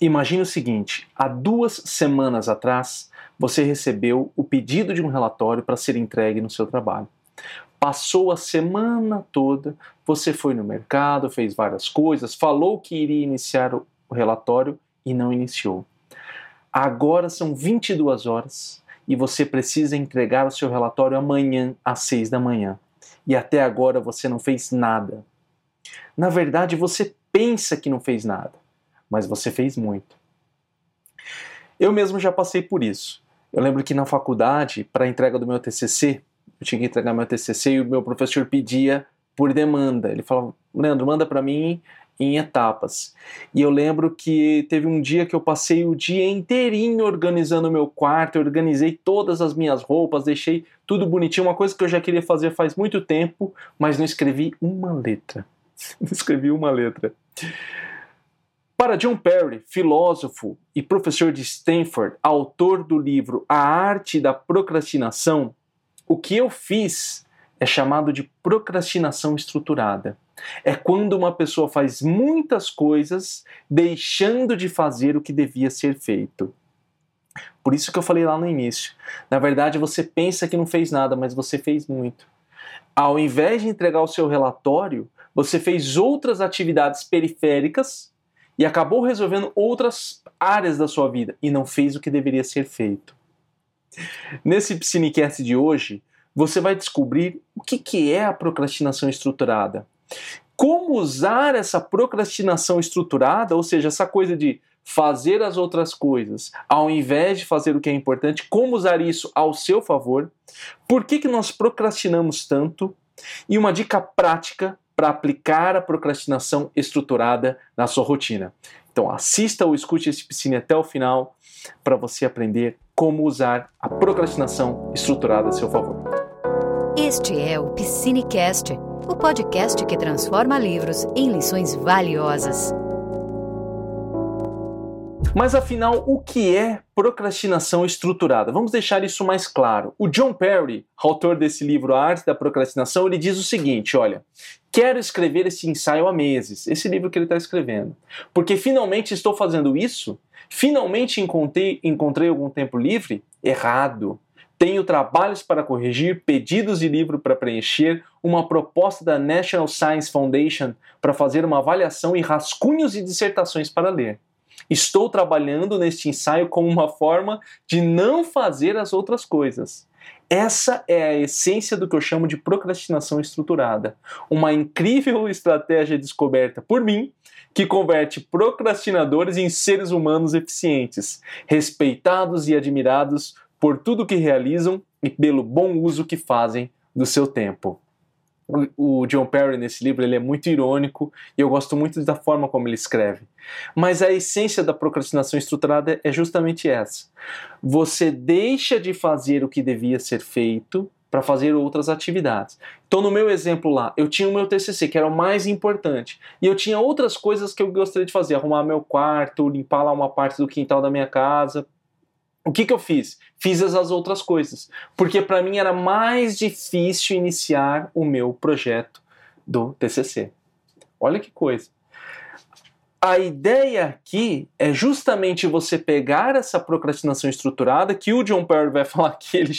Imagine o seguinte: há duas semanas atrás, você recebeu o pedido de um relatório para ser entregue no seu trabalho. Passou a semana toda, você foi no mercado, fez várias coisas, falou que iria iniciar o relatório e não iniciou. Agora são 22 horas e você precisa entregar o seu relatório amanhã às 6 da manhã. E até agora você não fez nada. Na verdade, você pensa que não fez nada, mas você fez muito. Eu mesmo já passei por isso. Eu lembro que na faculdade, para a entrega do meu TCC, eu tinha que entregar meu TCC e o meu professor pedia por demanda. Ele falava, Leandro, manda para mim em etapas. E eu lembro que teve um dia que eu passei o dia inteirinho organizando o meu quarto, eu organizei todas as minhas roupas, deixei tudo bonitinho, uma coisa que eu já queria fazer faz muito tempo, mas não escrevi uma letra. Não escrevi uma letra. Para John Perry, filósofo e professor de Stanford, autor do livro A Arte da Procrastinação, o que eu fiz é chamado de procrastinação estruturada. É quando uma pessoa faz muitas coisas deixando de fazer o que devia ser feito. Por isso que eu falei lá no início. Na verdade, você pensa que não fez nada, mas você fez muito. Ao invés de entregar o seu relatório, você fez outras atividades periféricas e acabou resolvendo outras áreas da sua vida e não fez o que deveria ser feito. Nesse Psinecast de hoje, você vai descobrir o que, que é a procrastinação estruturada. Como usar essa procrastinação estruturada, ou seja, essa coisa de fazer as outras coisas ao invés de fazer o que é importante, como usar isso ao seu favor, por que, que nós procrastinamos tanto e uma dica prática para aplicar a procrastinação estruturada na sua rotina. Então assista ou escute esse piscine até o final para você aprender como usar a procrastinação estruturada a seu favor. Este é o Piscinecast, o podcast que transforma livros em lições valiosas. Mas afinal, o que é procrastinação estruturada? Vamos deixar isso mais claro. O John Perry, autor desse livro A Arte da Procrastinação, ele diz o seguinte: olha, quero escrever esse ensaio há meses, esse livro que ele está escrevendo, porque finalmente estou fazendo isso, finalmente encontrei, encontrei algum tempo livre? Errado. Tenho trabalhos para corrigir, pedidos de livro para preencher, uma proposta da National Science Foundation para fazer uma avaliação e rascunhos e dissertações para ler. Estou trabalhando neste ensaio como uma forma de não fazer as outras coisas. Essa é a essência do que eu chamo de procrastinação estruturada. Uma incrível estratégia descoberta por mim que converte procrastinadores em seres humanos eficientes, respeitados e admirados por tudo que realizam e pelo bom uso que fazem do seu tempo o John Perry nesse livro ele é muito irônico e eu gosto muito da forma como ele escreve. Mas a essência da procrastinação estruturada é justamente essa. Você deixa de fazer o que devia ser feito para fazer outras atividades. Então, no meu exemplo lá, eu tinha o meu TCC, que era o mais importante, e eu tinha outras coisas que eu gostaria de fazer, arrumar meu quarto, limpar lá uma parte do quintal da minha casa, o que, que eu fiz? Fiz as outras coisas, porque para mim era mais difícil iniciar o meu projeto do TCC. Olha que coisa. A ideia aqui é justamente você pegar essa procrastinação estruturada, que o John Perry vai falar que ele,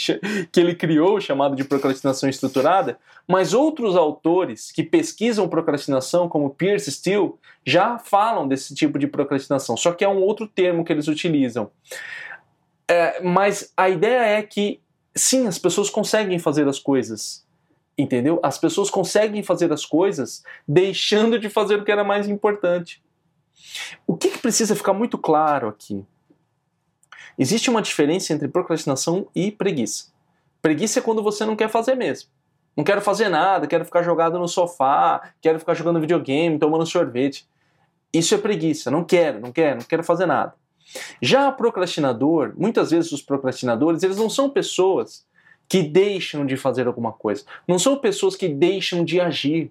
que ele criou, chamado de procrastinação estruturada, mas outros autores que pesquisam procrastinação, como Pierce Steele, já falam desse tipo de procrastinação, só que é um outro termo que eles utilizam. É, mas a ideia é que, sim, as pessoas conseguem fazer as coisas. Entendeu? As pessoas conseguem fazer as coisas deixando de fazer o que era mais importante. O que, que precisa ficar muito claro aqui? Existe uma diferença entre procrastinação e preguiça. Preguiça é quando você não quer fazer mesmo. Não quero fazer nada, quero ficar jogado no sofá, quero ficar jogando videogame, tomando sorvete. Isso é preguiça. Não quero, não quero, não quero fazer nada. Já o procrastinador, muitas vezes os procrastinadores, eles não são pessoas que deixam de fazer alguma coisa, não são pessoas que deixam de agir,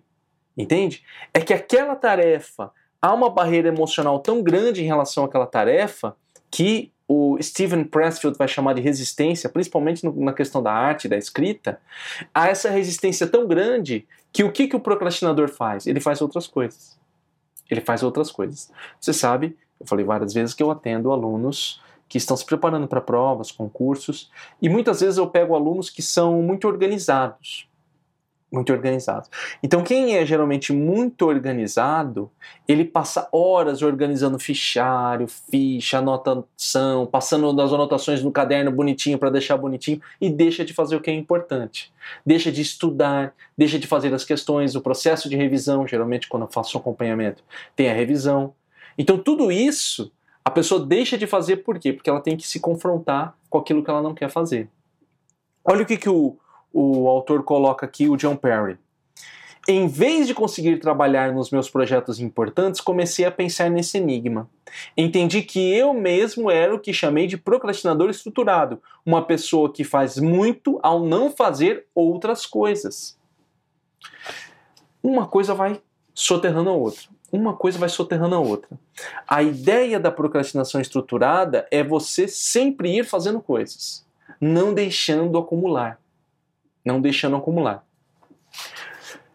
entende? É que aquela tarefa, há uma barreira emocional tão grande em relação àquela tarefa que o Steven Pressfield vai chamar de resistência, principalmente no, na questão da arte, da escrita, há essa resistência tão grande que o que, que o procrastinador faz? Ele faz outras coisas. Ele faz outras coisas. Você sabe Eu falei várias vezes que eu atendo alunos que estão se preparando para provas, concursos, e muitas vezes eu pego alunos que são muito organizados, muito organizados. Então, quem é geralmente muito organizado, ele passa horas organizando fichário, ficha, anotação, passando das anotações no caderno bonitinho para deixar bonitinho e deixa de fazer o que é importante. Deixa de estudar, deixa de fazer as questões, o processo de revisão, geralmente quando eu faço acompanhamento, tem a revisão. Então, tudo isso a pessoa deixa de fazer por quê? Porque ela tem que se confrontar com aquilo que ela não quer fazer. Olha o que, que o, o autor coloca aqui, o John Perry. Em vez de conseguir trabalhar nos meus projetos importantes, comecei a pensar nesse enigma. Entendi que eu mesmo era o que chamei de procrastinador estruturado, uma pessoa que faz muito ao não fazer outras coisas. Uma coisa vai soterrando a outra. Uma coisa vai soterrando a outra. A ideia da procrastinação estruturada é você sempre ir fazendo coisas, não deixando acumular não deixando acumular.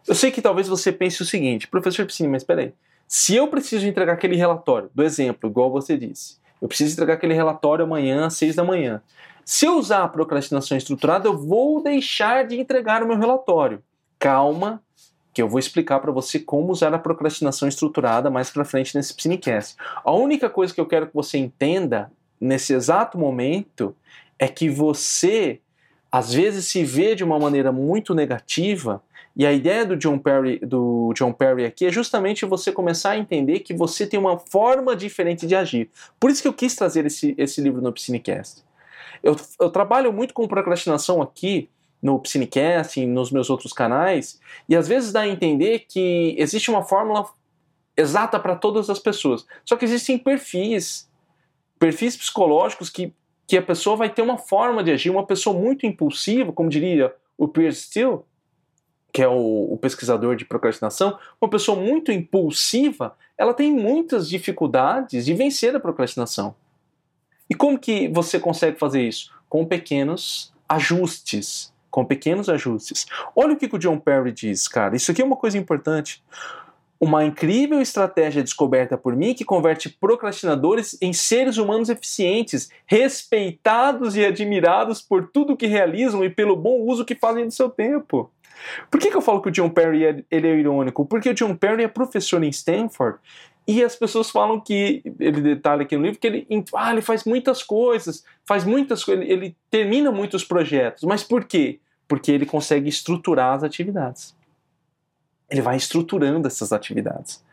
Eu sei que talvez você pense o seguinte, professor Piscine, mas espera aí. Se eu preciso entregar aquele relatório, do exemplo, igual você disse, eu preciso entregar aquele relatório amanhã às seis da manhã. Se eu usar a procrastinação estruturada, eu vou deixar de entregar o meu relatório. Calma, que eu vou explicar para você como usar a procrastinação estruturada mais para frente nesse Psinecast. A única coisa que eu quero que você entenda nesse exato momento é que você às vezes se vê de uma maneira muito negativa, e a ideia do John Perry, do John Perry aqui é justamente você começar a entender que você tem uma forma diferente de agir. Por isso que eu quis trazer esse, esse livro no Psinecast. Eu, eu trabalho muito com procrastinação aqui no Psinecast e nos meus outros canais, e às vezes dá a entender que existe uma fórmula exata para todas as pessoas. Só que existem perfis, perfis psicológicos que que a pessoa vai ter uma forma de agir, uma pessoa muito impulsiva, como diria o Pierce Steele, que é o, o, pesquisador de procrastinação, uma pessoa muito impulsiva, ela tem muitas dificuldades de vencer a procrastinação. E como que você consegue fazer isso? Com pequenos ajustes. Com pequenos ajustes. Olha o que o John Perry diz, cara. Isso aqui é uma coisa importante. Uma incrível estratégia descoberta por mim que converte procrastinadores em seres humanos eficientes, respeitados e admirados por tudo que realizam e pelo bom uso que fazem do seu tempo. Por que, que eu falo que o John Perry é, ele é irônico? Porque o John Perry é professor em Stanford e as pessoas falam que, ele detalha aqui no livro, que ele, ah, ele faz muitas coisas, faz muitas coisas, ele, ele termina muitos projetos. Mas por quê? Porque ele consegue estruturar as atividades ele vai estruturando essas atividades.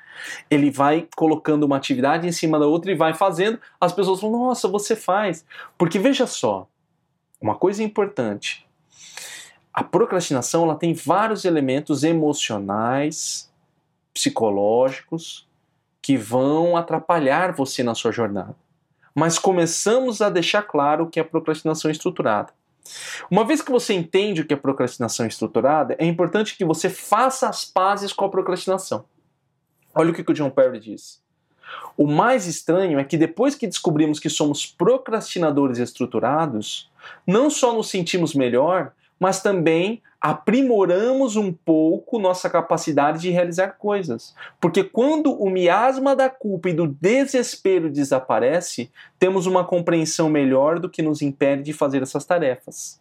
Ele vai colocando uma atividade em cima da outra e vai fazendo. As pessoas falam, nossa, você faz. Porque veja só, uma coisa importante. A procrastinação ela tem vários elementos emocionais, psicológicos, que vão atrapalhar você na sua jornada. Mas começamos a deixar claro que é a procrastinação estruturada. Uma vez que você entende o que é procrastinação estruturada, é importante que você faça as pazes com a procrastinação. Olha o que o John Perry diz. O mais estranho é que depois que descobrimos que somos procrastinadores estruturados, não só nos sentimos melhor, mas também aprimoramos um pouco nossa capacidade de realizar coisas. Porque quando o miasma da culpa e do desespero desaparece, temos uma compreensão melhor do que nos impede de fazer essas tarefas.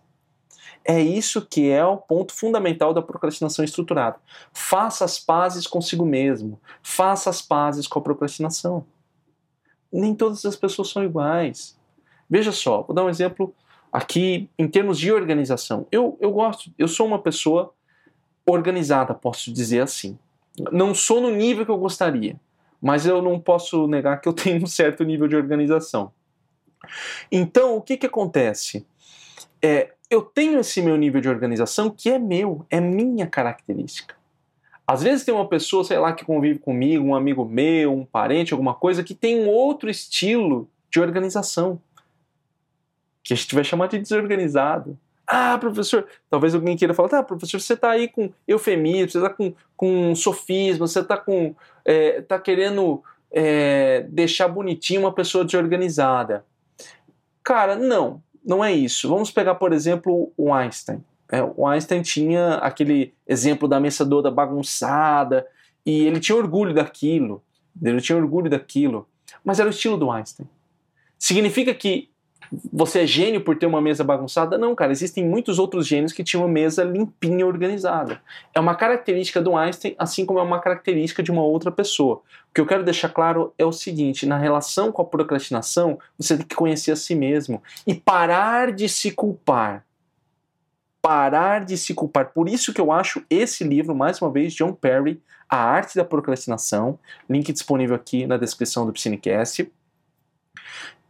É isso que é o ponto fundamental da procrastinação estruturada. Faça as pazes consigo mesmo. Faça as pazes com a procrastinação. Nem todas as pessoas são iguais. Veja só, vou dar um exemplo aqui em termos de organização. Eu, eu gosto, eu sou uma pessoa organizada, posso dizer assim. Não sou no nível que eu gostaria, mas eu não posso negar que eu tenho um certo nível de organização. Então, o que, que acontece? É, eu tenho esse meu nível de organização que é meu, é minha característica. Às vezes tem uma pessoa, sei lá, que convive comigo, um amigo meu, um parente, alguma coisa, que tem um outro estilo de organização que a gente vai chamar de desorganizado. Ah, professor, talvez alguém queira falar, tá, professor, você está aí com eufemismo, você está com, com sofismo, você está com, é, tá querendo é, deixar bonitinho uma pessoa desorganizada. Cara, não, não é isso. Vamos pegar, por exemplo, o Einstein. É, o Einstein tinha aquele exemplo da mesa toda bagunçada e ele tinha orgulho daquilo. Ele tinha orgulho daquilo. Mas era o estilo do Einstein. Significa que você é gênio por ter uma mesa bagunçada? Não, cara, existem muitos outros gênios que tinham uma mesa limpinha, organizada. É uma característica do Einstein, assim como é uma característica de uma outra pessoa. O que eu quero deixar claro é o seguinte: na relação com a procrastinação, você tem que conhecer a si mesmo e parar de se culpar. Parar de se culpar. Por isso que eu acho esse livro, mais uma vez, John Perry, A Arte da Procrastinação, link disponível aqui na descrição do Psinecast,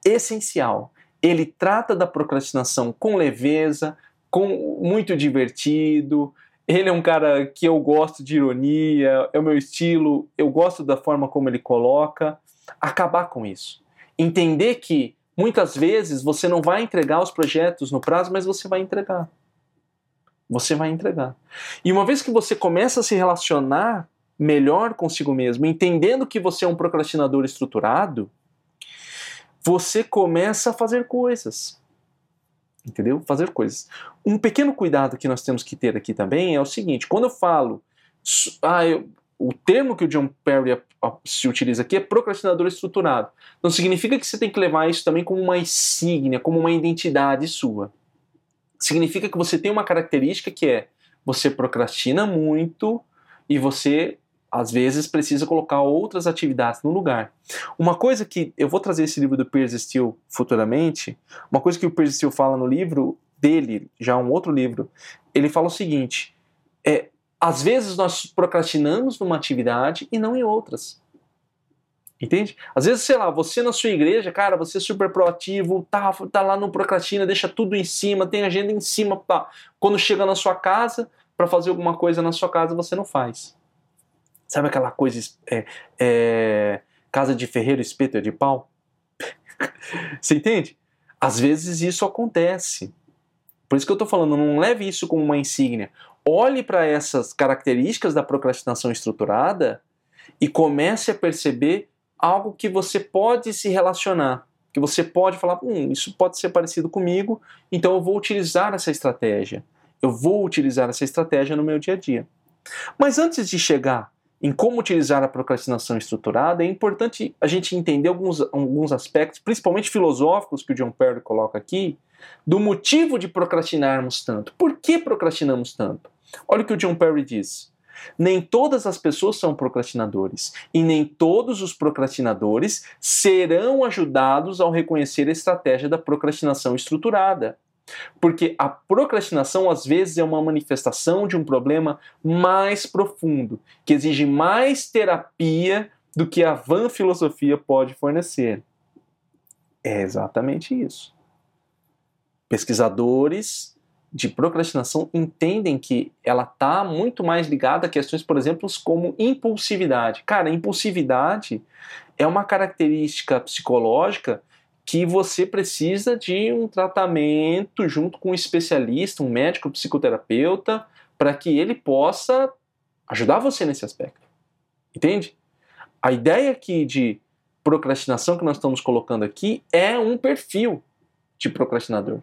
essencial ele trata da procrastinação com leveza, com muito divertido. Ele é um cara que eu gosto de ironia, é o meu estilo, eu gosto da forma como ele coloca. Acabar com isso. Entender que muitas vezes você não vai entregar os projetos no prazo, mas você vai entregar. Você vai entregar. E uma vez que você começa a se relacionar melhor consigo mesmo, entendendo que você é um procrastinador estruturado, você começa a fazer coisas. Entendeu? Fazer coisas. Um pequeno cuidado que nós temos que ter aqui também é o seguinte: quando eu falo. Ah, eu, o termo que o John Perry se utiliza aqui é procrastinador estruturado. Não significa que você tem que levar isso também como uma insígnia, como uma identidade sua. Significa que você tem uma característica que é você procrastina muito e você às vezes precisa colocar outras atividades no lugar. Uma coisa que eu vou trazer esse livro do Piers Steele futuramente, uma coisa que o Piers Steele fala no livro dele, já um outro livro, ele fala o seguinte: é, às vezes nós procrastinamos numa atividade e não em outras. Entende? Às vezes, sei lá, você na sua igreja, cara, você é super proativo, tá, tá lá no procrastina, deixa tudo em cima, tem agenda em cima, pá. Quando chega na sua casa, para fazer alguma coisa na sua casa, você não faz. Sabe aquela coisa, é, é, casa de ferreiro, espeto é de pau? Você entende? Às vezes isso acontece. Por isso que eu estou falando, não leve isso como uma insígnia. Olhe para essas características da procrastinação estruturada e comece a perceber algo que você pode se relacionar, que você pode falar, hum, isso pode ser parecido comigo, então eu vou utilizar essa estratégia. Eu vou utilizar essa estratégia no meu dia a dia. Mas antes de chegar em como utilizar a procrastinação estruturada, é importante a gente entender alguns, alguns aspectos, principalmente filosóficos, que o John Perry coloca aqui, do motivo de procrastinarmos tanto. Por que procrastinamos tanto? Olha o que o John Perry diz. Nem todas as pessoas são procrastinadores, e nem todos os procrastinadores serão ajudados ao reconhecer a estratégia da procrastinação estruturada. Porque a procrastinação às vezes é uma manifestação de um problema mais profundo, que exige mais terapia do que a van filosofia pode fornecer. É exatamente isso. Pesquisadores de procrastinação entendem que ela está muito mais ligada a questões, por exemplo, como impulsividade. Cara, impulsividade é uma característica psicológica que você precisa de um tratamento junto com um especialista, um médico, um psicoterapeuta, para que ele possa ajudar você nesse aspecto. Entende? A ideia aqui de procrastinação que nós estamos colocando aqui é um perfil de procrastinador.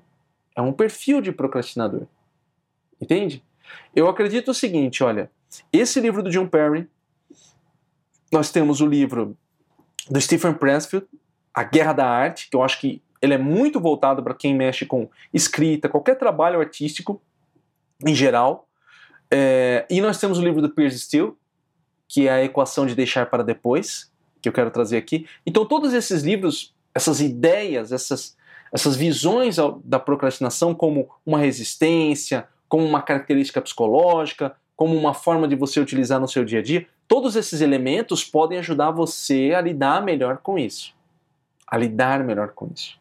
É um perfil de procrastinador. Entende? Eu acredito o seguinte, olha, esse livro do John Perry, nós temos o livro do Stephen Pressfield, a Guerra da Arte, que eu acho que ele é muito voltado para quem mexe com escrita, qualquer trabalho artístico em geral. É, e nós temos o livro do Piers Steele, que é a equação de deixar para depois, que eu quero trazer aqui. Então, todos esses livros, essas ideias, essas, essas visões da procrastinação como uma resistência, como uma característica psicológica, como uma forma de você utilizar no seu dia a dia, todos esses elementos podem ajudar você a lidar melhor com isso a lidar melhor com isso.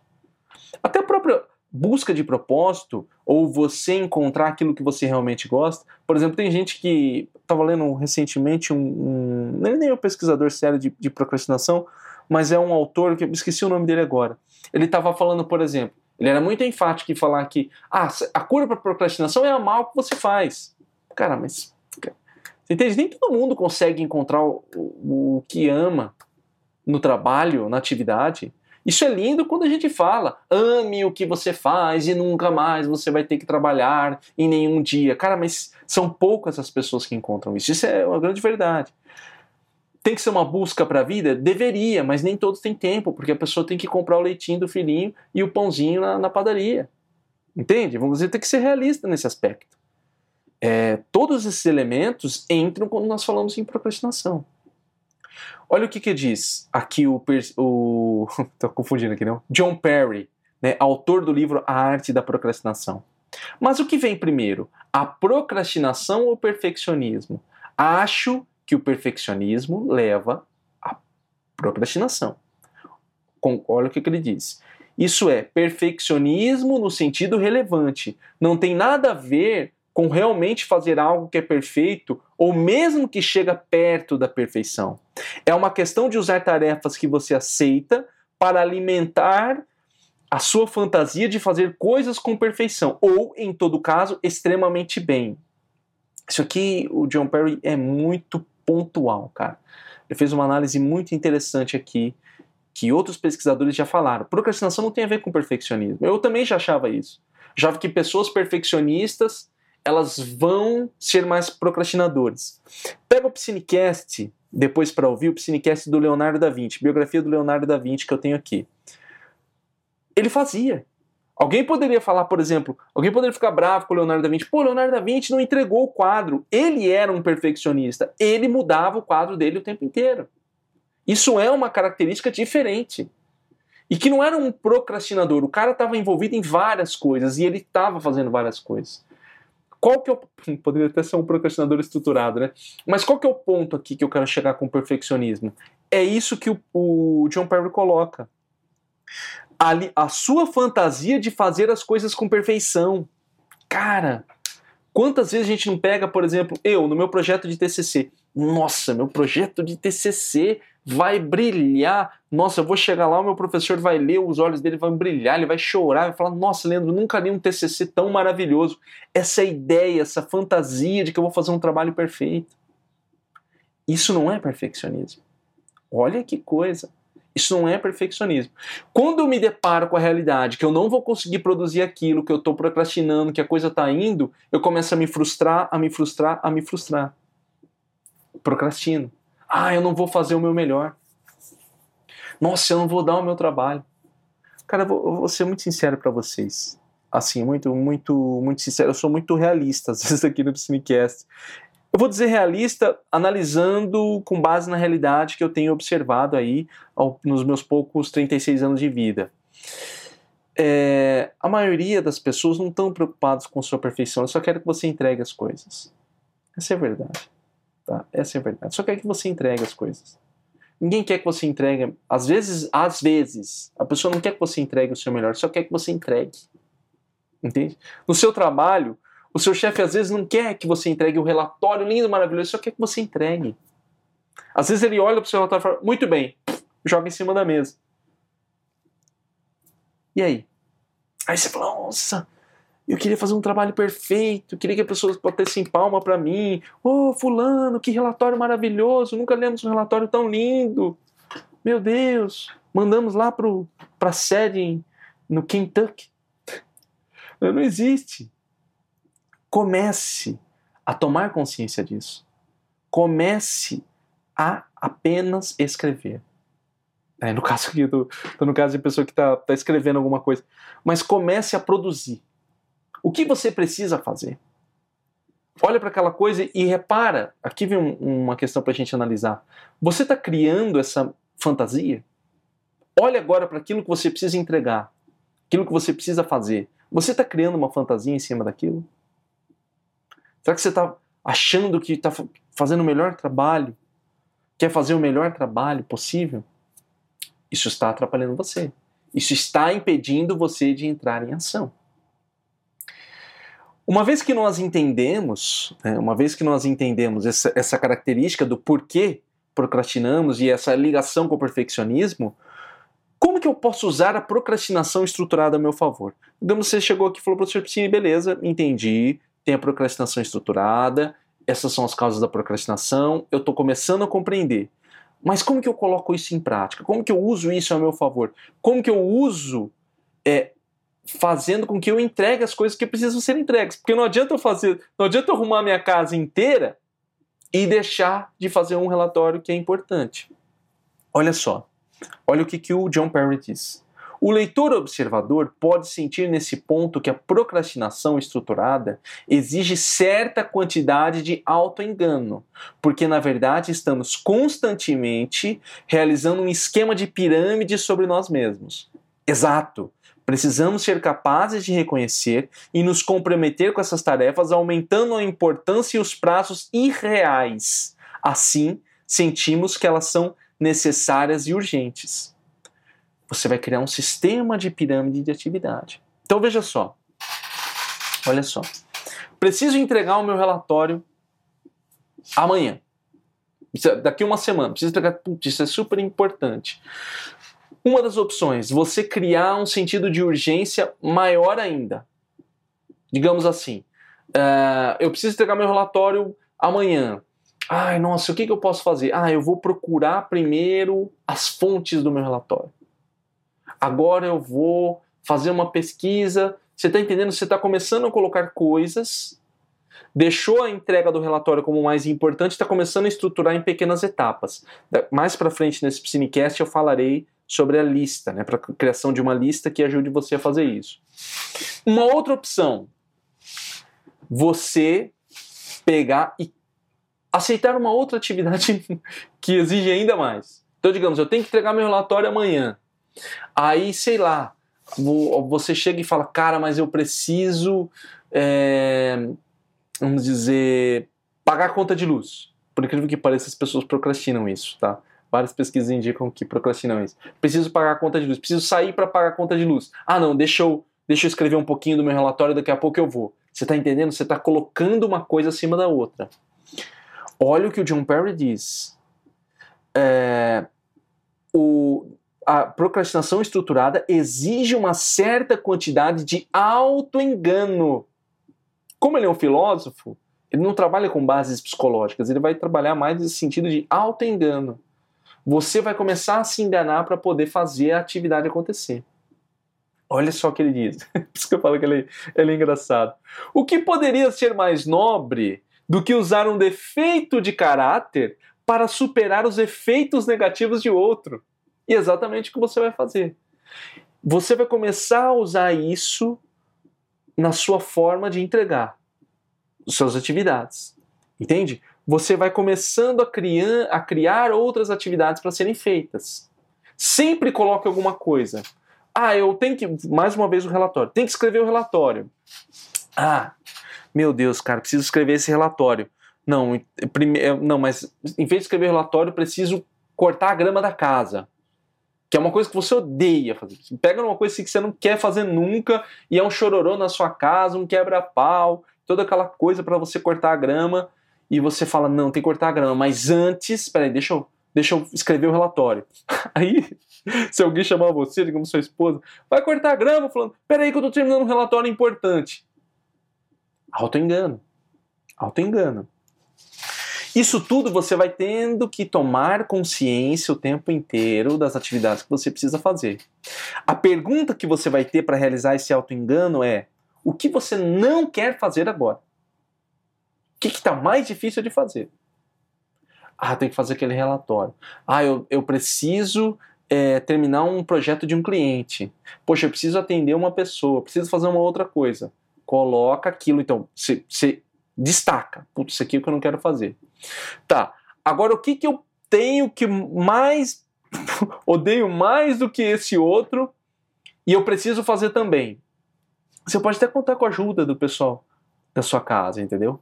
Até a própria busca de propósito, ou você encontrar aquilo que você realmente gosta. Por exemplo, tem gente que estava lendo recentemente um, um. Nem é um pesquisador sério de, de procrastinação, mas é um autor que eu esqueci o nome dele agora. Ele estava falando, por exemplo, ele era muito enfático em falar que ah, a cura para procrastinação é amar o que você faz. Cara, mas. Você entende? Nem todo mundo consegue encontrar o, o, o que ama no trabalho, na atividade. Isso é lindo quando a gente fala, ame o que você faz e nunca mais você vai ter que trabalhar em nenhum dia. Cara, mas são poucas as pessoas que encontram isso. Isso é uma grande verdade. tem que ser uma busca para a vida? Deveria, mas nem todos têm tempo, porque a pessoa tem que comprar o leitinho do filhinho e o pãozinho na, na padaria. Entende? Vamos dizer, tem que ser realista nesse aspecto. É, todos esses elementos entram quando nós falamos em procrastinação. Olha o que, que diz aqui o. o tô confundindo aqui, não? John Perry, né, autor do livro A Arte da Procrastinação. Mas o que vem primeiro? A procrastinação ou o perfeccionismo? Acho que o perfeccionismo leva à procrastinação. Com, olha o que, que ele diz. Isso é perfeccionismo no sentido relevante. Não tem nada a ver com realmente fazer algo que é perfeito ou mesmo que chega perto da perfeição. É uma questão de usar tarefas que você aceita para alimentar a sua fantasia de fazer coisas com perfeição, ou, em todo caso, extremamente bem. Isso aqui, o John Perry é muito pontual, cara. Ele fez uma análise muito interessante aqui, que outros pesquisadores já falaram. Procrastinação não tem a ver com perfeccionismo. Eu também já achava isso. Já que pessoas perfeccionistas, elas vão ser mais procrastinadores. Pega o Psinecast, depois para ouvir, o Psinecast do Leonardo da Vinci, biografia do Leonardo da Vinci que eu tenho aqui ele fazia. Alguém poderia falar, por exemplo, alguém poderia ficar bravo com o Leonardo da Vinci. Pô, Leonardo da Vinci não entregou o quadro. Ele era um perfeccionista. Ele mudava o quadro dele o tempo inteiro. Isso é uma característica diferente. E que não era um procrastinador. O cara estava envolvido em várias coisas e ele estava fazendo várias coisas. Qual que é o. Poderia até ser um procrastinador estruturado, né? Mas qual que é o ponto aqui que eu quero chegar com o perfeccionismo? É isso que o, o John Perry coloca a, a sua fantasia de fazer as coisas com perfeição. Cara, quantas vezes a gente não pega, por exemplo, eu no meu projeto de TCC. Nossa, meu projeto de TCC vai brilhar. Nossa, eu vou chegar lá, o meu professor vai ler, os olhos dele vão brilhar, ele vai chorar, vai falar: Nossa, Leandro, nunca li um TCC tão maravilhoso. Essa ideia, essa fantasia de que eu vou fazer um trabalho perfeito. Isso não é perfeccionismo. Olha que coisa. Isso não é perfeccionismo. Quando eu me deparo com a realidade que eu não vou conseguir produzir aquilo, que eu estou procrastinando, que a coisa está indo, eu começo a me frustrar, a me frustrar, a me frustrar. Procrastino. Ah, eu não vou fazer o meu melhor. Nossa, eu não vou dar o meu trabalho. Cara, eu vou, eu vou ser muito sincero para vocês. Assim, muito, muito, muito sincero. Eu sou muito realista às vezes aqui no Cinecast. Eu vou dizer realista, analisando com base na realidade que eu tenho observado aí ao, nos meus poucos 36 anos de vida. É, a maioria das pessoas não estão preocupadas com sua perfeição, só querem que você entregue as coisas. Essa é a verdade. Tá? Essa é a verdade. Só quer que você entregue as coisas. Ninguém quer que você entregue. Às vezes, às vezes, a pessoa não quer que você entregue o seu melhor, só quer que você entregue. Entende? No seu trabalho, o seu chefe às vezes não quer que você entregue um relatório lindo, maravilhoso, só quer que você entregue. Às vezes ele olha para o seu relatório e fala: Muito bem, joga em cima da mesa. E aí? Aí você fala: Nossa, eu queria fazer um trabalho perfeito, queria que a pessoa batesse em palma para mim. Ô, oh, Fulano, que relatório maravilhoso, nunca lemos um relatório tão lindo. Meu Deus, mandamos lá para a sede no Kentucky. Não existe. Comece a tomar consciência disso. Comece a apenas escrever. É, no caso aqui, tô, tô, no caso de pessoa que está tá escrevendo alguma coisa. Mas comece a produzir. O que você precisa fazer? Olha para aquela coisa e repara. Aqui vem um, uma questão para a gente analisar. Você está criando essa fantasia? Olha agora para aquilo que você precisa entregar, aquilo que você precisa fazer. Você está criando uma fantasia em cima daquilo? Será que você está achando que está fazendo o melhor trabalho? Quer fazer o melhor trabalho possível? Isso está atrapalhando você. Isso está impedindo você de entrar em ação. Uma vez que nós entendemos, né, uma vez que nós entendemos essa, essa característica do porquê procrastinamos e essa ligação com o perfeccionismo, como que eu posso usar a procrastinação estruturada a meu favor? Digamos, você chegou aqui e falou, professor Piscine, beleza, entendi, tem a procrastinação estruturada, essas são as causas da procrastinação, eu estou começando a compreender. Mas como que eu coloco isso em prática? Como que eu uso isso a meu favor? Como que eu uso é, fazendo com que eu entregue as coisas que precisam ser entregues? Porque não adianta eu fazer, não adianta eu arrumar minha casa inteira e deixar de fazer um relatório que é importante. Olha só, olha o que, que o John Perry diz. O leitor observador pode sentir nesse ponto que a procrastinação estruturada exige certa quantidade de autoengano, porque na verdade estamos constantemente realizando um esquema de pirâmide sobre nós mesmos. Exato. Precisamos ser capazes de reconhecer e nos comprometer com essas tarefas, aumentando a importância e os prazos irreais. Assim, sentimos que elas são necessárias e urgentes. Você vai criar um sistema de pirâmide de atividade. Então veja só. Olha só. Preciso entregar o meu relatório amanhã. Daqui uma semana. Preciso entregar. Putz, isso é super importante. Uma das opções, você criar um sentido de urgência maior ainda. Digamos assim, uh, eu preciso entregar meu relatório amanhã. Ai, nossa, o que, que eu posso fazer? Ah, eu vou procurar primeiro as fontes do meu relatório. Agora eu vou fazer uma pesquisa. Você está entendendo? Você está começando a colocar coisas, deixou a entrega do relatório como mais importante, está começando a estruturar em pequenas etapas. Mais para frente nesse Cinecast eu falarei sobre a lista, né, para criação de uma lista que ajude você a fazer isso. Uma outra opção, você pegar e aceitar uma outra atividade que exige ainda mais. Então, digamos, eu tenho que entregar meu relatório amanhã. Aí, sei lá, você chega e fala, cara, mas eu preciso, é, vamos dizer, pagar a conta de luz. Por incrível que pareça, as pessoas procrastinam isso, tá? Várias pesquisas indicam que procrastinam isso. Preciso pagar a conta de luz, preciso sair para pagar a conta de luz. Ah, não, deixa eu, deixa eu escrever um pouquinho do meu relatório, daqui a pouco eu vou. Você está entendendo? Você está colocando uma coisa acima da outra. Olha o que o John Perry diz. É, o, a procrastinação estruturada exige uma certa quantidade de auto-engano. Como ele é um filósofo, ele não trabalha com bases psicológicas, ele vai trabalhar mais nesse sentido de auto-engano você vai começar a se enganar para poder fazer a atividade acontecer. Olha só o que ele diz. Por isso que eu falo que ele, ele é engraçado. O que poderia ser mais nobre do que usar um defeito de caráter para superar os efeitos negativos de outro? E exatamente o que você vai fazer. Você vai começar a usar isso na sua forma de entregar suas atividades. Entende? Você vai começando a criar, a criar outras atividades para serem feitas. Sempre coloque alguma coisa. Ah, eu tenho que. Mais uma vez o relatório. Tem que escrever o relatório. Ah, meu Deus, cara, preciso escrever esse relatório. Não, primeiro, não, mas em vez de escrever o relatório, preciso cortar a grama da casa. Que é uma coisa que você odeia fazer. Pega uma coisa que você não quer fazer nunca e é um chororô na sua casa, um quebra-pau, toda aquela coisa para você cortar a grama e você fala, não, tem que cortar a grama, mas antes, peraí, deixa eu, deixa eu escrever o relatório. Aí, se alguém chamar você, digamos sua esposa, vai cortar a grama, falando, peraí que eu tô terminando um relatório importante. Auto-engano. Auto-engano. Isso tudo você vai tendo que tomar consciência o tempo inteiro das atividades que você precisa fazer. A pergunta que você vai ter para realizar esse auto-engano é: o que você não quer fazer agora? Que está mais difícil de fazer? Ah, tem que fazer aquele relatório. Ah, eu, eu preciso é, terminar um projeto de um cliente. Poxa, eu preciso atender uma pessoa, preciso fazer uma outra coisa. Coloca aquilo, então, você destaca. Putz, isso aqui é o que eu não quero fazer. Tá, agora o que, que eu tenho que mais odeio mais do que esse outro e eu preciso fazer também? Você pode até contar com a ajuda do pessoal da sua casa, entendeu?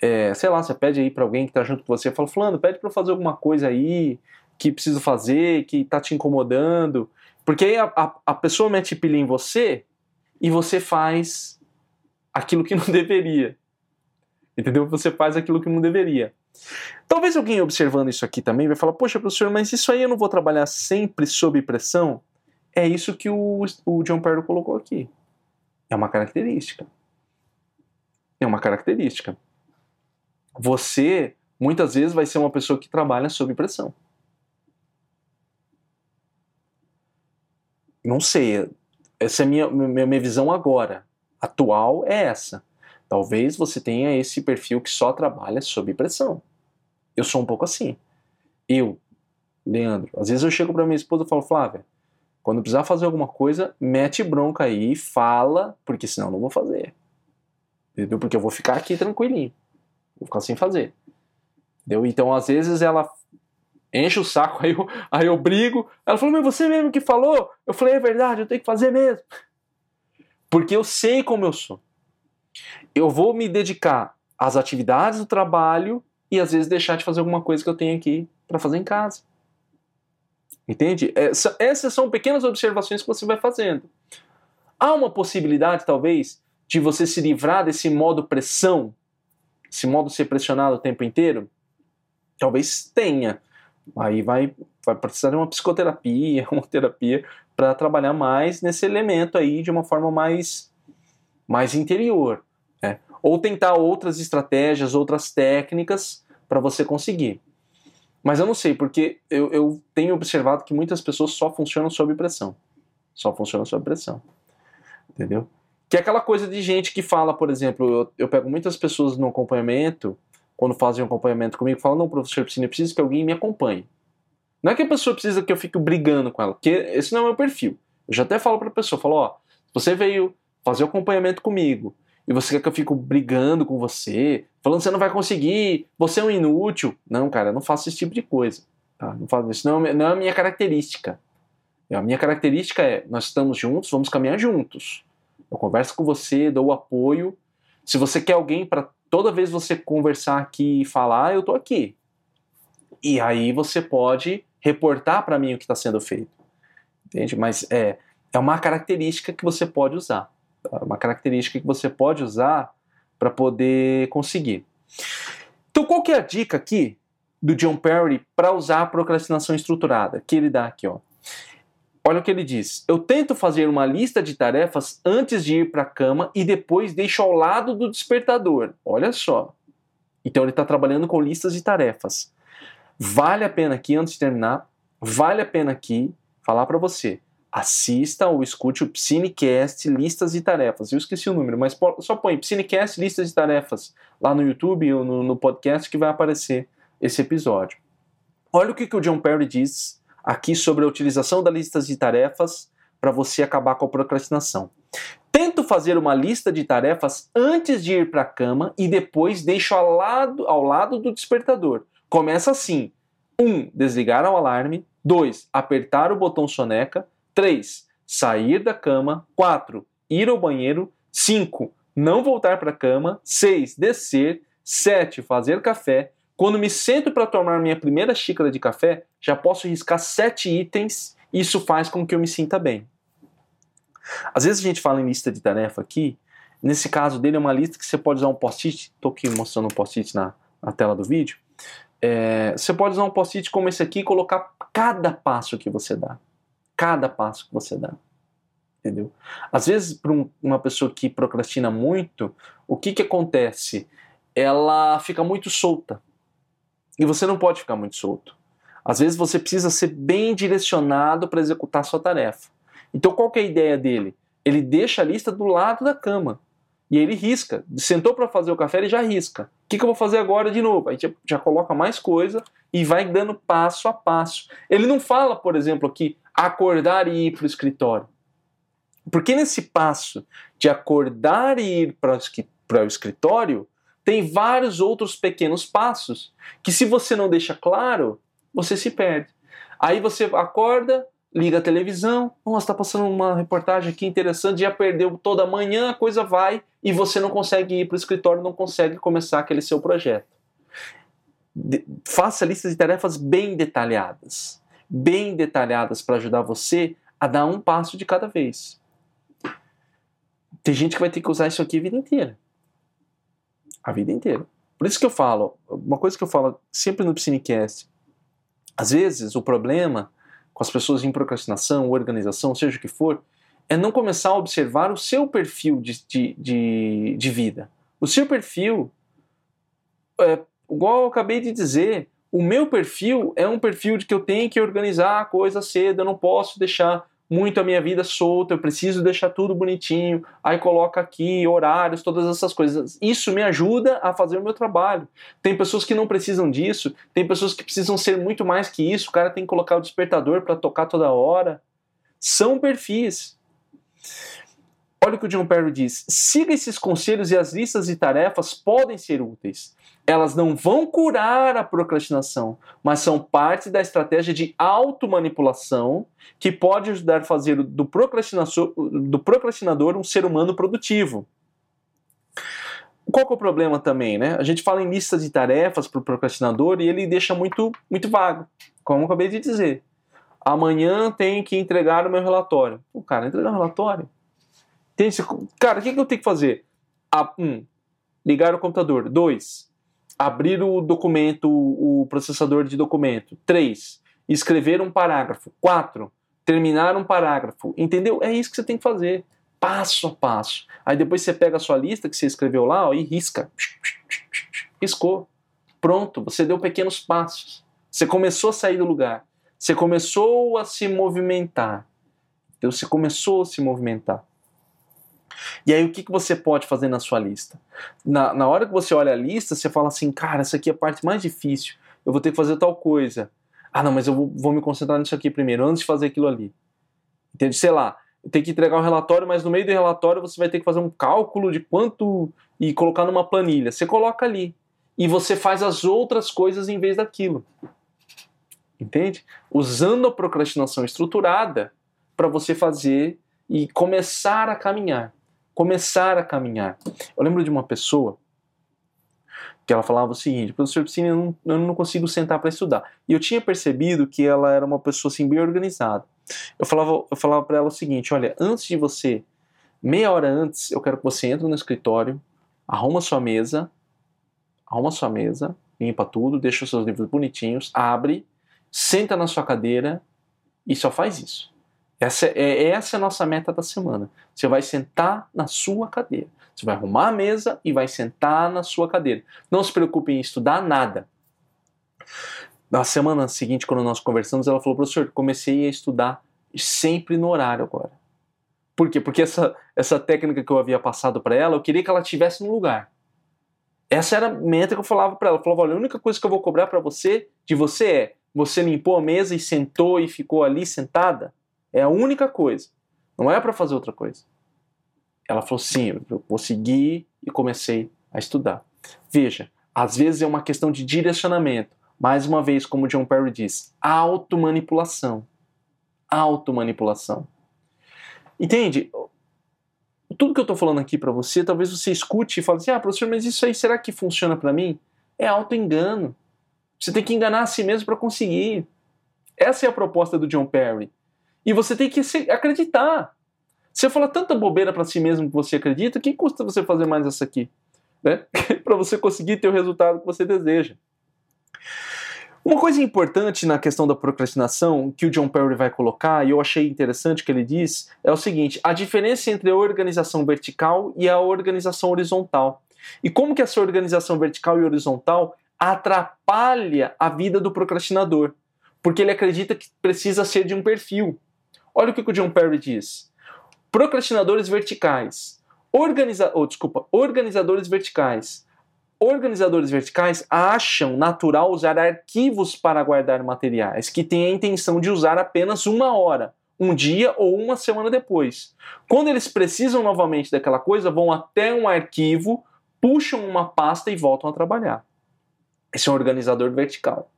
É, sei lá, você pede aí para alguém que tá junto com você, fala, fulano, pede para eu fazer alguma coisa aí que preciso fazer, que tá te incomodando. Porque aí a, a, a pessoa mete pilha em você e você faz aquilo que não deveria. Entendeu? Você faz aquilo que não deveria. Talvez alguém observando isso aqui também vai falar: Poxa, professor, mas isso aí eu não vou trabalhar sempre sob pressão? É isso que o, o John Perry colocou aqui. É uma característica. É uma característica você muitas vezes vai ser uma pessoa que trabalha sob pressão. Não sei, essa é a minha, minha, minha visão agora. Atual é essa. Talvez você tenha esse perfil que só trabalha sob pressão. Eu sou um pouco assim. Eu, Leandro, às vezes eu chego para minha esposa e falo, Flávia, quando precisar fazer alguma coisa, mete bronca aí, fala, porque senão eu não vou fazer. Entendeu? Porque eu vou ficar aqui tranquilinho. Vou ficar sem fazer. Entendeu? Então, às vezes, ela enche o saco, aí eu, aí eu brigo. Ela falou, mas você mesmo que falou? Eu falei, é verdade, eu tenho que fazer mesmo. Porque eu sei como eu sou. Eu vou me dedicar às atividades do trabalho e às vezes deixar de fazer alguma coisa que eu tenho aqui para fazer em casa. Entende? Essa, essas são pequenas observações que você vai fazendo. Há uma possibilidade, talvez, de você se livrar desse modo pressão, esse modo ser pressionado o tempo inteiro? Talvez tenha. Aí vai, vai precisar de uma psicoterapia, uma terapia para trabalhar mais nesse elemento aí de uma forma mais, mais interior. Né? Ou tentar outras estratégias, outras técnicas para você conseguir. Mas eu não sei, porque eu, eu tenho observado que muitas pessoas só funcionam sob pressão. Só funcionam sob pressão. Entendeu? Que é aquela coisa de gente que fala, por exemplo, eu, eu pego muitas pessoas no acompanhamento, quando fazem um acompanhamento comigo, falam, não, professor Piscina, eu preciso que alguém me acompanhe. Não é que a pessoa precisa que eu fique brigando com ela, porque esse não é o meu perfil. Eu já até falo para a pessoa, falo, ó, você veio fazer o acompanhamento comigo e você quer que eu fique brigando com você, falando que você não vai conseguir, você é um inútil. Não, cara, eu não faço esse tipo de coisa. Tá? Não faço isso, não, não é a minha característica. A minha característica é, nós estamos juntos, vamos caminhar juntos. Eu converso com você, dou apoio. Se você quer alguém para toda vez você conversar aqui e falar, eu tô aqui. E aí você pode reportar para mim o que está sendo feito. Entende? Mas é, é uma característica que você pode usar. Tá? Uma característica que você pode usar para poder conseguir. Então, qual que é a dica aqui do John Perry para usar a procrastinação estruturada? Que ele dá aqui, ó. Olha o que ele diz. Eu tento fazer uma lista de tarefas antes de ir para a cama e depois deixo ao lado do despertador. Olha só. Então ele está trabalhando com listas de tarefas. Vale a pena aqui, antes de terminar, vale a pena aqui falar para você. Assista ou escute o Psinecast Listas de Tarefas. Eu esqueci o número, mas só põe Psinecast Listas de Tarefas lá no YouTube ou no, no podcast que vai aparecer esse episódio. Olha o que, que o John Perry diz aqui sobre a utilização das listas de tarefas para você acabar com a procrastinação. Tento fazer uma lista de tarefas antes de ir para a cama e depois deixo ao lado, ao lado do despertador. Começa assim: 1. Um, desligar o alarme. 2. Apertar o botão soneca. 3. Sair da cama. 4. Ir ao banheiro. 5. Não voltar para a cama. 6. Descer. 7. Fazer café. Quando me sento para tomar minha primeira xícara de café, já posso riscar sete itens e isso faz com que eu me sinta bem. Às vezes a gente fala em lista de tarefa aqui, nesse caso dele é uma lista que você pode usar um post-it, estou aqui mostrando um post-it na, na, tela do vídeo, é, você pode usar um post-it como esse aqui e colocar cada passo que você dá. Cada passo que você dá. Entendeu? Às vezes, para um, uma pessoa que procrastina muito, o que, que acontece? Ela fica muito solta. E você não pode ficar muito solto. Às vezes você precisa ser bem direcionado para executar sua tarefa. Então qual é a ideia dele? Ele deixa a lista do lado da cama. E aí ele risca. Sentou para fazer o café, ele já risca. O que, que eu vou fazer agora de novo? Aí já coloca mais coisa e vai dando passo a passo. Ele não fala, por exemplo, aqui, acordar e ir para o escritório. Porque nesse passo de acordar e ir para o escritório, tem vários outros pequenos passos que, se você não deixa claro, você se perde. Aí você acorda, liga a televisão, nossa, está passando uma reportagem aqui interessante, já perdeu toda a manhã, a coisa vai e você não consegue ir para o escritório, não consegue começar aquele seu projeto. De, faça listas de tarefas bem detalhadas, bem detalhadas para ajudar você a dar um passo de cada vez. Tem gente que vai ter que usar isso aqui a vida inteira. A vida inteira. Por isso que eu falo, uma coisa que eu falo sempre no Psinecast, às vezes o problema com as pessoas em procrastinação, organização, seja o que for, é não começar a observar o seu perfil de, de, de, de vida. O seu perfil, é, igual eu acabei de dizer, o meu perfil é um perfil de que eu tenho que organizar a coisa cedo, eu não posso deixar muito a minha vida solta, eu preciso deixar tudo bonitinho, aí coloca aqui horários, todas essas coisas. Isso me ajuda a fazer o meu trabalho. Tem pessoas que não precisam disso, tem pessoas que precisam ser muito mais que isso, o cara tem que colocar o despertador para tocar toda hora. São perfis. Olha o que o John Perry diz: siga esses conselhos e as listas de tarefas podem ser úteis. Elas não vão curar a procrastinação, mas são parte da estratégia de automanipulação que pode ajudar a fazer do procrastinador, do procrastinador um ser humano produtivo. Qual é o problema também, né? A gente fala em listas de tarefas para o procrastinador e ele deixa muito, muito vago, como eu acabei de dizer. Amanhã tem que entregar o meu relatório. O cara, entregar o relatório? Tem esse... Cara, o que, que eu tenho que fazer? Um, ligar o computador. Dois, abrir o documento, o processador de documento. Três, escrever um parágrafo. Quatro, terminar um parágrafo. Entendeu? É isso que você tem que fazer. Passo a passo. Aí depois você pega a sua lista que você escreveu lá ó, e risca. Riscou. Pronto, você deu pequenos passos. Você começou a sair do lugar. Você começou a se movimentar. Então você começou a se movimentar. E aí o que, que você pode fazer na sua lista? Na, na hora que você olha a lista, você fala assim, cara, essa aqui é a parte mais difícil. Eu vou ter que fazer tal coisa. Ah, não, mas eu vou, vou me concentrar nisso aqui primeiro, antes de fazer aquilo ali. Entende? Sei lá, tem que entregar um relatório, mas no meio do relatório você vai ter que fazer um cálculo de quanto e colocar numa planilha. Você coloca ali. E você faz as outras coisas em vez daquilo. Entende? Usando a procrastinação estruturada para você fazer e começar a caminhar. Começar a caminhar. Eu lembro de uma pessoa que ela falava o seguinte: professor Piscina, eu não, eu não consigo sentar para estudar. E eu tinha percebido que ela era uma pessoa assim, bem organizada. Eu falava, eu falava para ela o seguinte: olha, antes de você, meia hora antes, eu quero que você entre no escritório, arruma sua mesa, arruma sua mesa, limpa tudo, deixa os seus livros bonitinhos, abre senta na sua cadeira e só faz isso. Essa é, essa é a nossa meta da semana. Você vai sentar na sua cadeira. Você vai arrumar a mesa e vai sentar na sua cadeira. Não se preocupe em estudar nada. Na semana seguinte, quando nós conversamos, ela falou: professor, comecei a estudar sempre no horário agora. Por quê? Porque essa, essa técnica que eu havia passado para ela, eu queria que ela tivesse no lugar. Essa era a meta que eu falava para ela. Eu falava: olha, a única coisa que eu vou cobrar para você, de você é você limpou a mesa e sentou e ficou ali sentada? É a única coisa. Não é para fazer outra coisa. Ela falou: sim, eu seguir e comecei a estudar. Veja, às vezes é uma questão de direcionamento. Mais uma vez, como John Perry diz, automanipulação. Automanipulação. Entende? Tudo que eu estou falando aqui para você, talvez você escute e fale assim: ah, professor, mas isso aí será que funciona para mim? É auto-engano. Você tem que enganar a si mesmo para conseguir. Essa é a proposta do John Perry. E você tem que acreditar. Você fala tanta bobeira para si mesmo que você acredita, que custa você fazer mais essa aqui? Né? para você conseguir ter o resultado que você deseja. Uma coisa importante na questão da procrastinação que o John Perry vai colocar, e eu achei interessante que ele diz, é o seguinte: a diferença entre a organização vertical e a organização horizontal. E como que essa organização vertical e horizontal atrapalha a vida do procrastinador, porque ele acredita que precisa ser de um perfil. Olha o que o John Perry diz. Procrastinadores verticais. Organiza... Oh, desculpa, organizadores verticais. Organizadores verticais acham natural usar arquivos para guardar materiais que têm a intenção de usar apenas uma hora, um dia ou uma semana depois. Quando eles precisam novamente daquela coisa, vão até um arquivo, puxam uma pasta e voltam a trabalhar. Esse é um organizador vertical.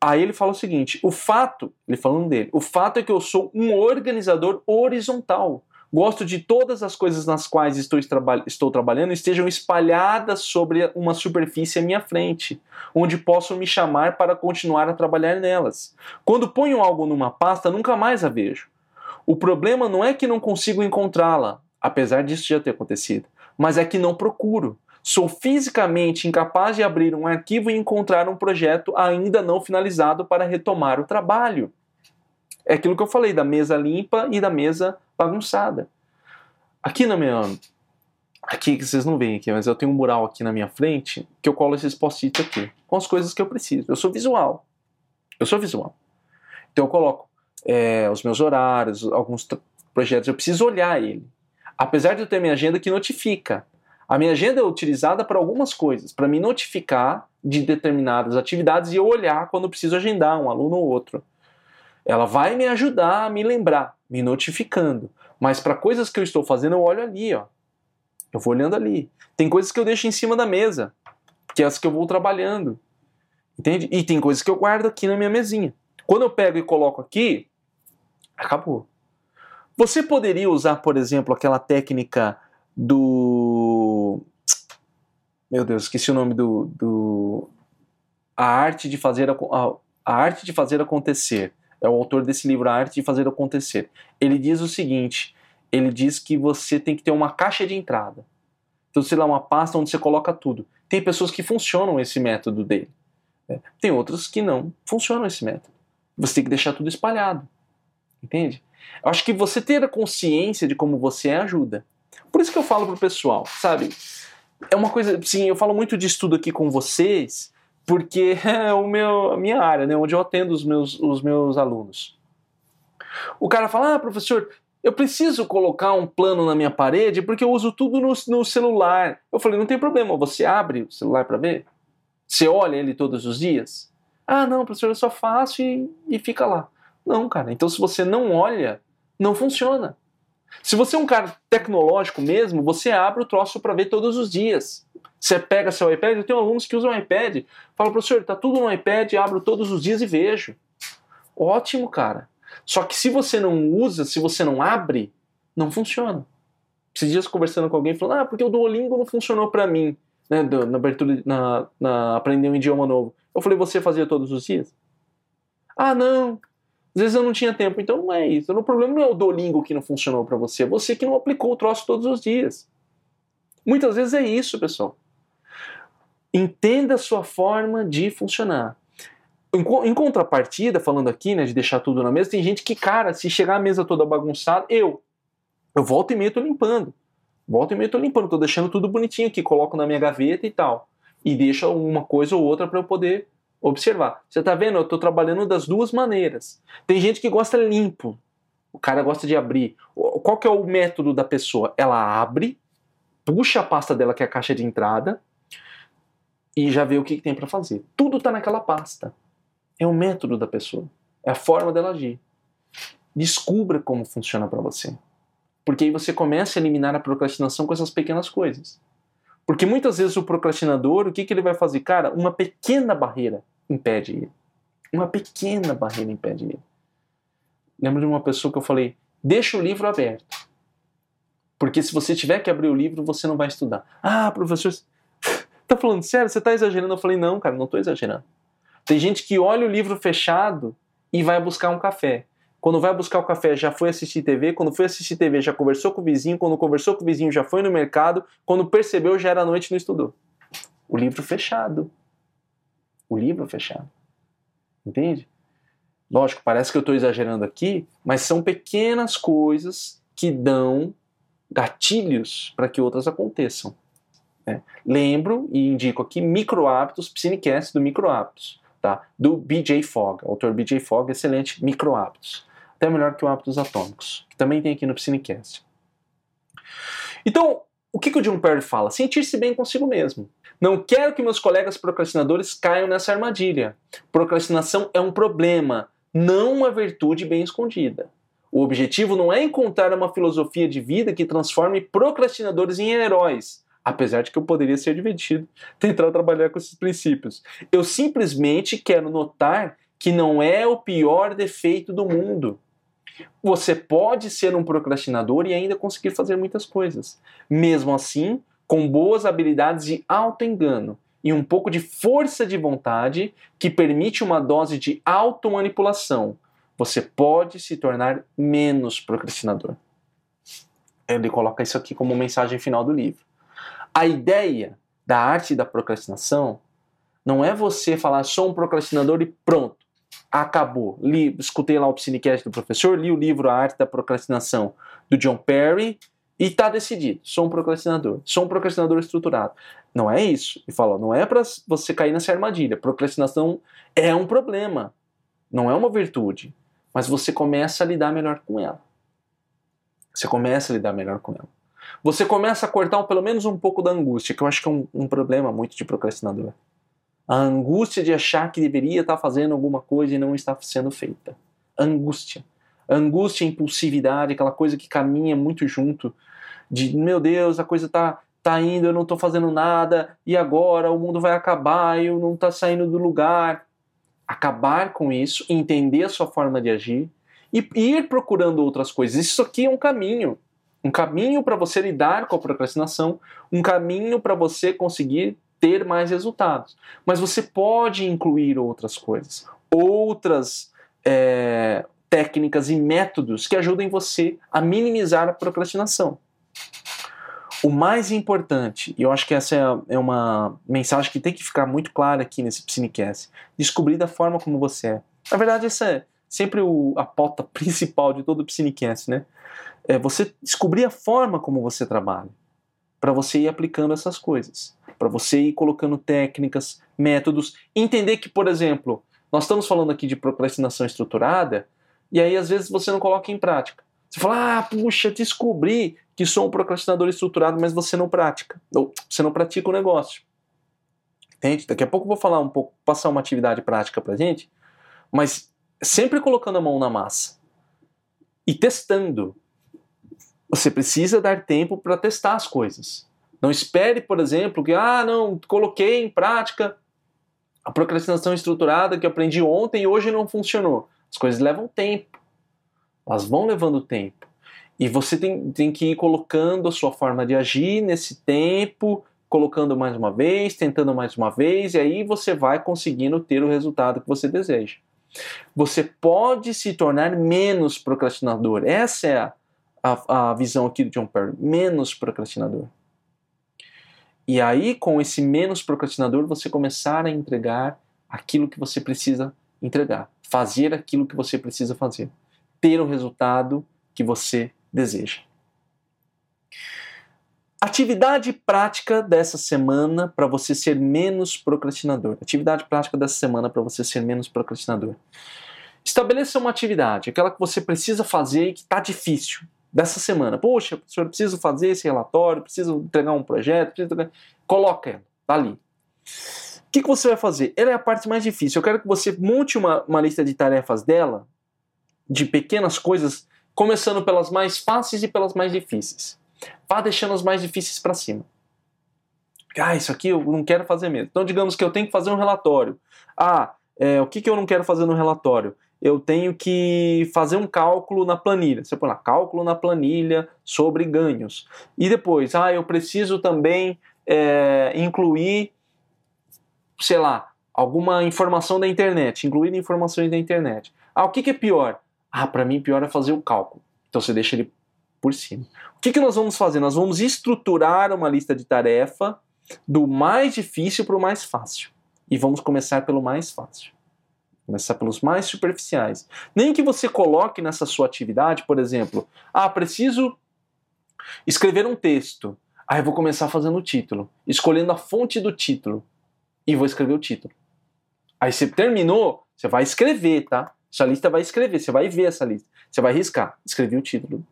Aí ele fala o seguinte: o fato, ele falando dele, o fato é que eu sou um organizador horizontal. Gosto de todas as coisas nas quais estou, estou trabalhando estejam espalhadas sobre uma superfície à minha frente, onde posso me chamar para continuar a trabalhar nelas. Quando ponho algo numa pasta, nunca mais a vejo. O problema não é que não consigo encontrá-la, apesar disso já ter acontecido, mas é que não procuro. Sou fisicamente incapaz de abrir um arquivo e encontrar um projeto ainda não finalizado para retomar o trabalho. É aquilo que eu falei da mesa limpa e da mesa bagunçada. Aqui na minha. Aqui que vocês não veem aqui, mas eu tenho um mural aqui na minha frente que eu colo esses post-its aqui, com as coisas que eu preciso. Eu sou visual. Eu sou visual. Então eu coloco é, os meus horários, alguns projetos, eu preciso olhar ele. Apesar de eu ter minha agenda que notifica. A minha agenda é utilizada para algumas coisas, para me notificar de determinadas atividades e eu olhar quando preciso agendar um aluno ou outro. Ela vai me ajudar a me lembrar, me notificando. Mas para coisas que eu estou fazendo, eu olho ali, ó. Eu vou olhando ali. Tem coisas que eu deixo em cima da mesa, que é as que eu vou trabalhando. Entende? E tem coisas que eu guardo aqui na minha mesinha. Quando eu pego e coloco aqui, acabou. Você poderia usar, por exemplo, aquela técnica do. Meu Deus, esqueci o nome do. do... A arte de fazer a, a arte de fazer acontecer. É o autor desse livro, A Arte de Fazer Acontecer. Ele diz o seguinte: ele diz que você tem que ter uma caixa de entrada. Então, sei lá, uma pasta onde você coloca tudo. Tem pessoas que funcionam esse método dele. Né? Tem outras que não funcionam esse método. Você tem que deixar tudo espalhado. Entende? Eu acho que você ter a consciência de como você é ajuda. Por isso que eu falo pro pessoal, sabe? É uma coisa, sim, eu falo muito de estudo aqui com vocês, porque é o meu, a minha área, né, onde eu atendo os meus, os meus alunos. O cara fala, ah, professor, eu preciso colocar um plano na minha parede porque eu uso tudo no, no celular. Eu falei, não tem problema, você abre o celular para ver? Você olha ele todos os dias? Ah, não, professor, eu só faço e, e fica lá. Não, cara, então se você não olha, não funciona. Se você é um cara tecnológico mesmo, você abre o troço para ver todos os dias. Você pega seu iPad, eu tenho alunos que usam iPad, fala, professor, tá tudo no iPad, abro todos os dias e vejo. Ótimo, cara. Só que se você não usa, se você não abre, não funciona. Esses dias conversando com alguém, falando, ah, porque o Duolingo não funcionou para mim, né, na abertura, na, na aprender um idioma novo. Eu falei, você fazia todos os dias? Ah, não. Às vezes eu não tinha tempo, então não é isso. O problema não é o Duolingo que não funcionou para você, é você que não aplicou o troço todos os dias. Muitas vezes é isso, pessoal. Entenda a sua forma de funcionar. Em, contrapartida, falando aqui, né, de deixar tudo na mesa, tem gente que, cara, se chegar a mesa toda bagunçada, eu, eu volto e meio tô limpando. Volto e meio tô limpando, tô deixando tudo bonitinho aqui, coloco na minha gaveta e tal. E deixo uma coisa ou outra para eu poder observar. Você tá vendo? Eu tô trabalhando das duas maneiras. Tem gente que gosta limpo. O cara gosta de abrir. Qual que é o método da pessoa? Ela abre, puxa a pasta dela, que é a caixa de entrada, e já vê o que, que tem para fazer. Tudo está naquela pasta. É o método da pessoa, é a forma dela agir. Descubra como funciona para você. Porque aí você começa a eliminar a procrastinação com essas pequenas coisas. Porque muitas vezes o procrastinador, o que, que ele vai fazer? Cara, uma pequena barreira impede ele. Uma pequena barreira impede ele. Lembro de uma pessoa que eu falei: deixa o livro aberto. Porque se você tiver que abrir o livro, você não vai estudar. Ah, professor, tá falando sério? Você tá exagerando? Eu falei, não, cara, não tô exagerando. Tem gente que olha o livro fechado e vai buscar um café. Quando vai buscar o café, já foi assistir TV. Quando foi assistir TV, já conversou com o vizinho. Quando conversou com o vizinho, já foi no mercado. Quando percebeu, já era noite e não estudou. O livro fechado. O livro fechado. Entende? Lógico, parece que eu estou exagerando aqui, mas são pequenas coisas que dão gatilhos para que outras aconteçam. Né? Lembro e indico aqui Micro Hábitos, Psinecast do Micro Hábitos, tá? do BJ Fogg, autor BJ Fogg, excelente Micro Hábitos. Até melhor que o Hábitos Atômicos, que também tem aqui no Psinecast. Então, o que, que o John Perry fala? Sentir-se bem consigo mesmo. Não quero que meus colegas procrastinadores caiam nessa armadilha. Procrastinação é um problema, não uma virtude bem escondida. O objetivo não é encontrar uma filosofia de vida que transforme procrastinadores em heróis, apesar de que eu poderia ser divertido tentar trabalhar com esses princípios. Eu simplesmente quero notar que não é o pior defeito do mundo. Você pode ser um procrastinador e ainda conseguir fazer muitas coisas. Mesmo assim, com boas habilidades de auto-engano e um pouco de força de vontade que permite uma dose de automanipulação, você pode se tornar menos procrastinador. Ele coloca isso aqui como mensagem final do livro. A ideia da arte da procrastinação não é você falar sou um procrastinador e pronto, acabou. Li, escutei lá o Psinecast do professor, li o livro A Arte da Procrastinação do John Perry e tá decidido, sou um procrastinador, sou um procrastinador estruturado. Não é isso. E fala, não é para você cair nessa armadilha. Procrastinação é um problema, não é uma virtude. mas você começa a lidar melhor com ela. Você começa a lidar melhor com ela. Você começa a cortar pelo menos um pouco da angústia, que eu acho que é um, um problema muito de procrastinador. A angústia de achar que deveria estar fazendo alguma coisa e não está sendo feita. Angústia. Angústia, impulsividade, aquela coisa que caminha muito junto de, meu Deus, a coisa tá, tá indo, eu não estou fazendo nada, e agora o mundo vai acabar, eu não está saindo do lugar. Acabar com isso, entender a sua forma de agir e ir procurando outras coisas. Isso aqui é um caminho. Um caminho para você lidar com a procrastinação, um caminho para você conseguir ter mais resultados. Mas você pode incluir outras coisas, outras é, técnicas e métodos que ajudem você a minimizar a procrastinação. O mais importante, e eu acho que essa é, é uma mensagem que tem que ficar muito clara aqui nesse Psinecast, descobrir da forma como você é. Na verdade, essa é sempre o, a pauta principal de todo o Psinecast, né? É você descobrir a forma como você trabalha, para você ir aplicando essas coisas, para você ir colocando técnicas, métodos, entender que, por exemplo, nós estamos falando aqui de procrastinação estruturada, e aí às vezes você não coloca em prática. Você fala, ah, puxa, descobri que sou um procrastinador estruturado, mas você não pratica. Ou você não pratica o negócio. Entende? Daqui a pouco eu vou falar um pouco, passar uma atividade prática pra gente, mas sempre colocando a mão na massa e testando. Você precisa dar tempo para testar as coisas. Não espere, por exemplo, que, ah, não, coloquei em prática a procrastinação estruturada que aprendi ontem e hoje não funcionou. As coisas levam tempo. Elas vão levando tempo. E você tem, tem que ir colocando a sua forma de agir nesse tempo, colocando mais uma vez, tentando mais uma vez, e aí você vai conseguindo ter o resultado que você deseja. Você pode se tornar menos procrastinador. Essa é a, a, a visão aqui do John Perry. Menos procrastinador. E aí, com esse menos procrastinador, você começar a entregar aquilo que você precisa entregar. Fazer aquilo que você precisa fazer ter o resultado que você deseja. Atividade prática dessa semana para você ser menos procrastinador. Atividade prática dessa semana para você ser menos procrastinador. Estabeleça uma atividade, aquela que você precisa fazer e que está difícil dessa semana. Poxa, eu preciso fazer esse relatório, preciso entregar um projeto, preciso... coloca ela, tá ali. O que, que você vai fazer? Ela é a parte mais difícil. Eu quero que você monte uma, uma lista de tarefas dela de pequenas coisas, começando pelas mais fáceis e pelas mais difíceis. Vá deixando as mais difíceis para cima. Ah, isso aqui eu não quero fazer mesmo. Então, digamos que eu tenho que fazer um relatório. Ah, é, o que, que eu não quero fazer no relatório? Eu tenho que fazer um cálculo na planilha. Você põe lá, cálculo na planilha sobre ganhos. E depois, ah, eu preciso também é, incluir, sei lá, alguma informação da internet. Incluir informações da internet. Ah, o que, que é pior? Ah, para mim pior é fazer o cálculo. Então você deixa ele por cima. O que, que nós vamos fazer? Nós vamos estruturar uma lista de tarefa do mais difícil para o mais fácil. E vamos começar pelo mais fácil. Começar pelos mais superficiais. Nem que você coloque nessa sua atividade, por exemplo, ah, preciso escrever um texto. Ah, eu vou começar fazendo o título, escolhendo a fonte do título e vou escrever o título. Aí você terminou, você vai escrever, tá? Sua lista vai escrever, você vai ver essa lista. Você vai riscar. Escrevi o título. O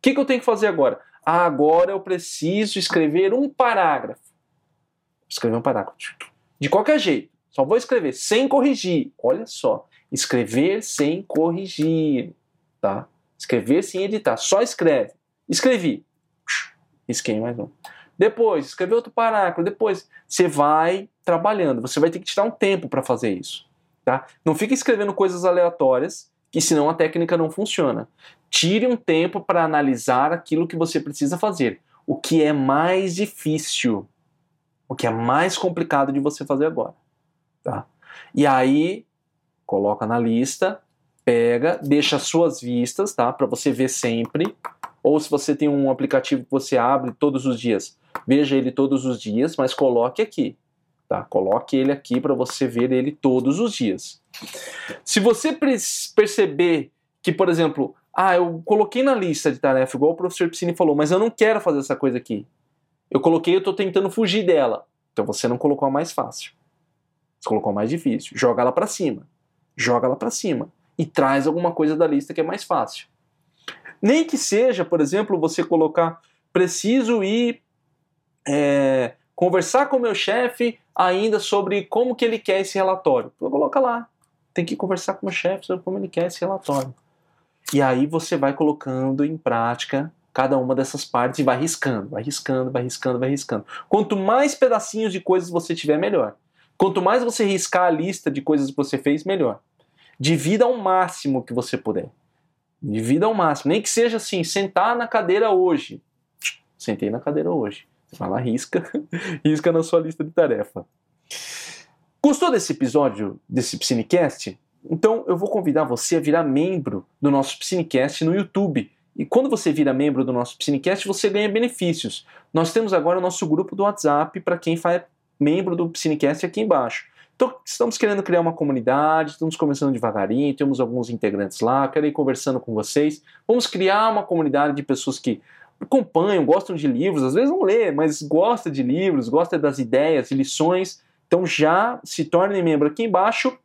que, que eu tenho que fazer agora? Ah, agora eu preciso escrever um parágrafo. Escrever um parágrafo. De qualquer jeito. Só vou escrever sem corrigir. Olha só. Escrever sem corrigir. Tá? Escrever sem editar. Só escreve. Escrevi. Risquei mais um. Depois, escrever outro parágrafo. Depois, você vai trabalhando. Você vai ter que tirar um tempo para fazer isso. Tá? Não fique escrevendo coisas aleatórias, que senão a técnica não funciona. Tire um tempo para analisar aquilo que você precisa fazer. O que é mais difícil, o que é mais complicado de você fazer agora. Tá? E aí, coloca na lista, pega, deixa as suas vistas, tá? Para você ver sempre. Ou se você tem um aplicativo que você abre todos os dias, veja ele todos os dias, mas coloque aqui. Tá? Coloque ele aqui para você ver ele todos os dias. Se você perceber que, por exemplo, ah, eu coloquei na lista de tarefa, igual o professor Piscine falou, mas eu não quero fazer essa coisa aqui. Eu coloquei, eu estou tentando fugir dela. Então você não colocou a mais fácil. Você colocou mais difícil. Joga ela para cima. Joga ela para cima. e traz alguma coisa da lista que é mais fácil. Nem que seja, por exemplo, você colocar preciso ir é, conversar com o meu chefe ainda sobre como que ele quer esse relatório. Coloca lá. Tem que conversar com o meu chefe sobre como ele quer esse relatório. E aí você vai colocando em prática cada uma dessas partes e vai riscando, vai riscando, vai riscando, vai riscando. Quanto mais pedacinhos de coisas você tiver, melhor. Quanto mais você riscar a lista de coisas que você fez, melhor. Divida ao máximo que você puder. Divida ao máximo. Nem que seja assim, sentar na cadeira hoje. Sentei na cadeira hoje. Você vai lá, risca, risca na sua lista de tarefa. Gostou desse episódio, desse Psinecast? Então eu vou convidar você a virar membro do nosso Psinecast no YouTube. E quando você vira membro do nosso Psinecast, você ganha benefícios. Nós temos agora o nosso grupo do WhatsApp para quem faz membro do Psinecast aqui embaixo. Então, estamos querendo criar uma comunidade, estamos começando devagarinho, temos alguns integrantes lá, quero ir conversando com vocês. Vamos criar uma comunidade de pessoas que acompanham, gostam de livros, às vezes não lê, mas gosta de livros, gosta das ideias lições. Então já se torne membro aqui embaixo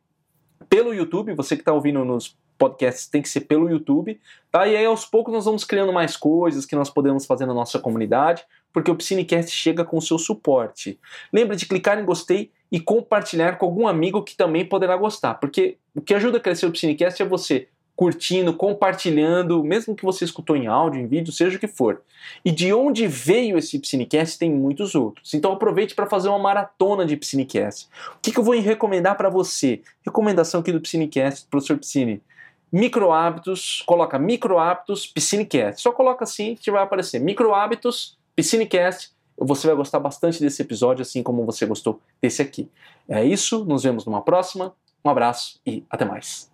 pelo YouTube, você que está ouvindo nos podcasts tem que ser pelo YouTube, tá? E aí aos poucos nós vamos criando mais coisas que nós podemos fazer na nossa comunidade, porque o Psinecast chega com seu suporte. Lembra de clicar em gostei e compartilhar com algum amigo que também poderá gostar, porque o que ajuda a crescer o Psinecast é você curtindo, compartilhando, mesmo que você escutou em áudio, em vídeo, seja o que for. E de onde veio esse Psinecast tem muitos outros. Então aproveite para fazer uma maratona de Psinecast. O que, que eu vou recomendar para você? Recomendação aqui do Psinecast, professor Psine. Micro hábitos, coloca micro hábitos Psinecast. Só coloca assim que vai aparecer micro hábitos Psinecast. Você vai gostar bastante desse episódio, assim como você gostou desse aqui. É isso, nos vemos numa próxima. Um abraço e até mais.